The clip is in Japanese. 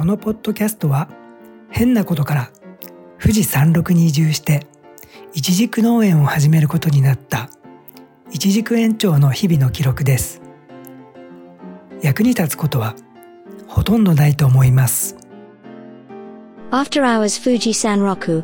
このポッドキャストは変なことから富士山麓に移住していちじく農園を始めることになったいちじく園長の日々の記録です。役に立つことはほとんどないと思います。After Hours Fuji Sanroku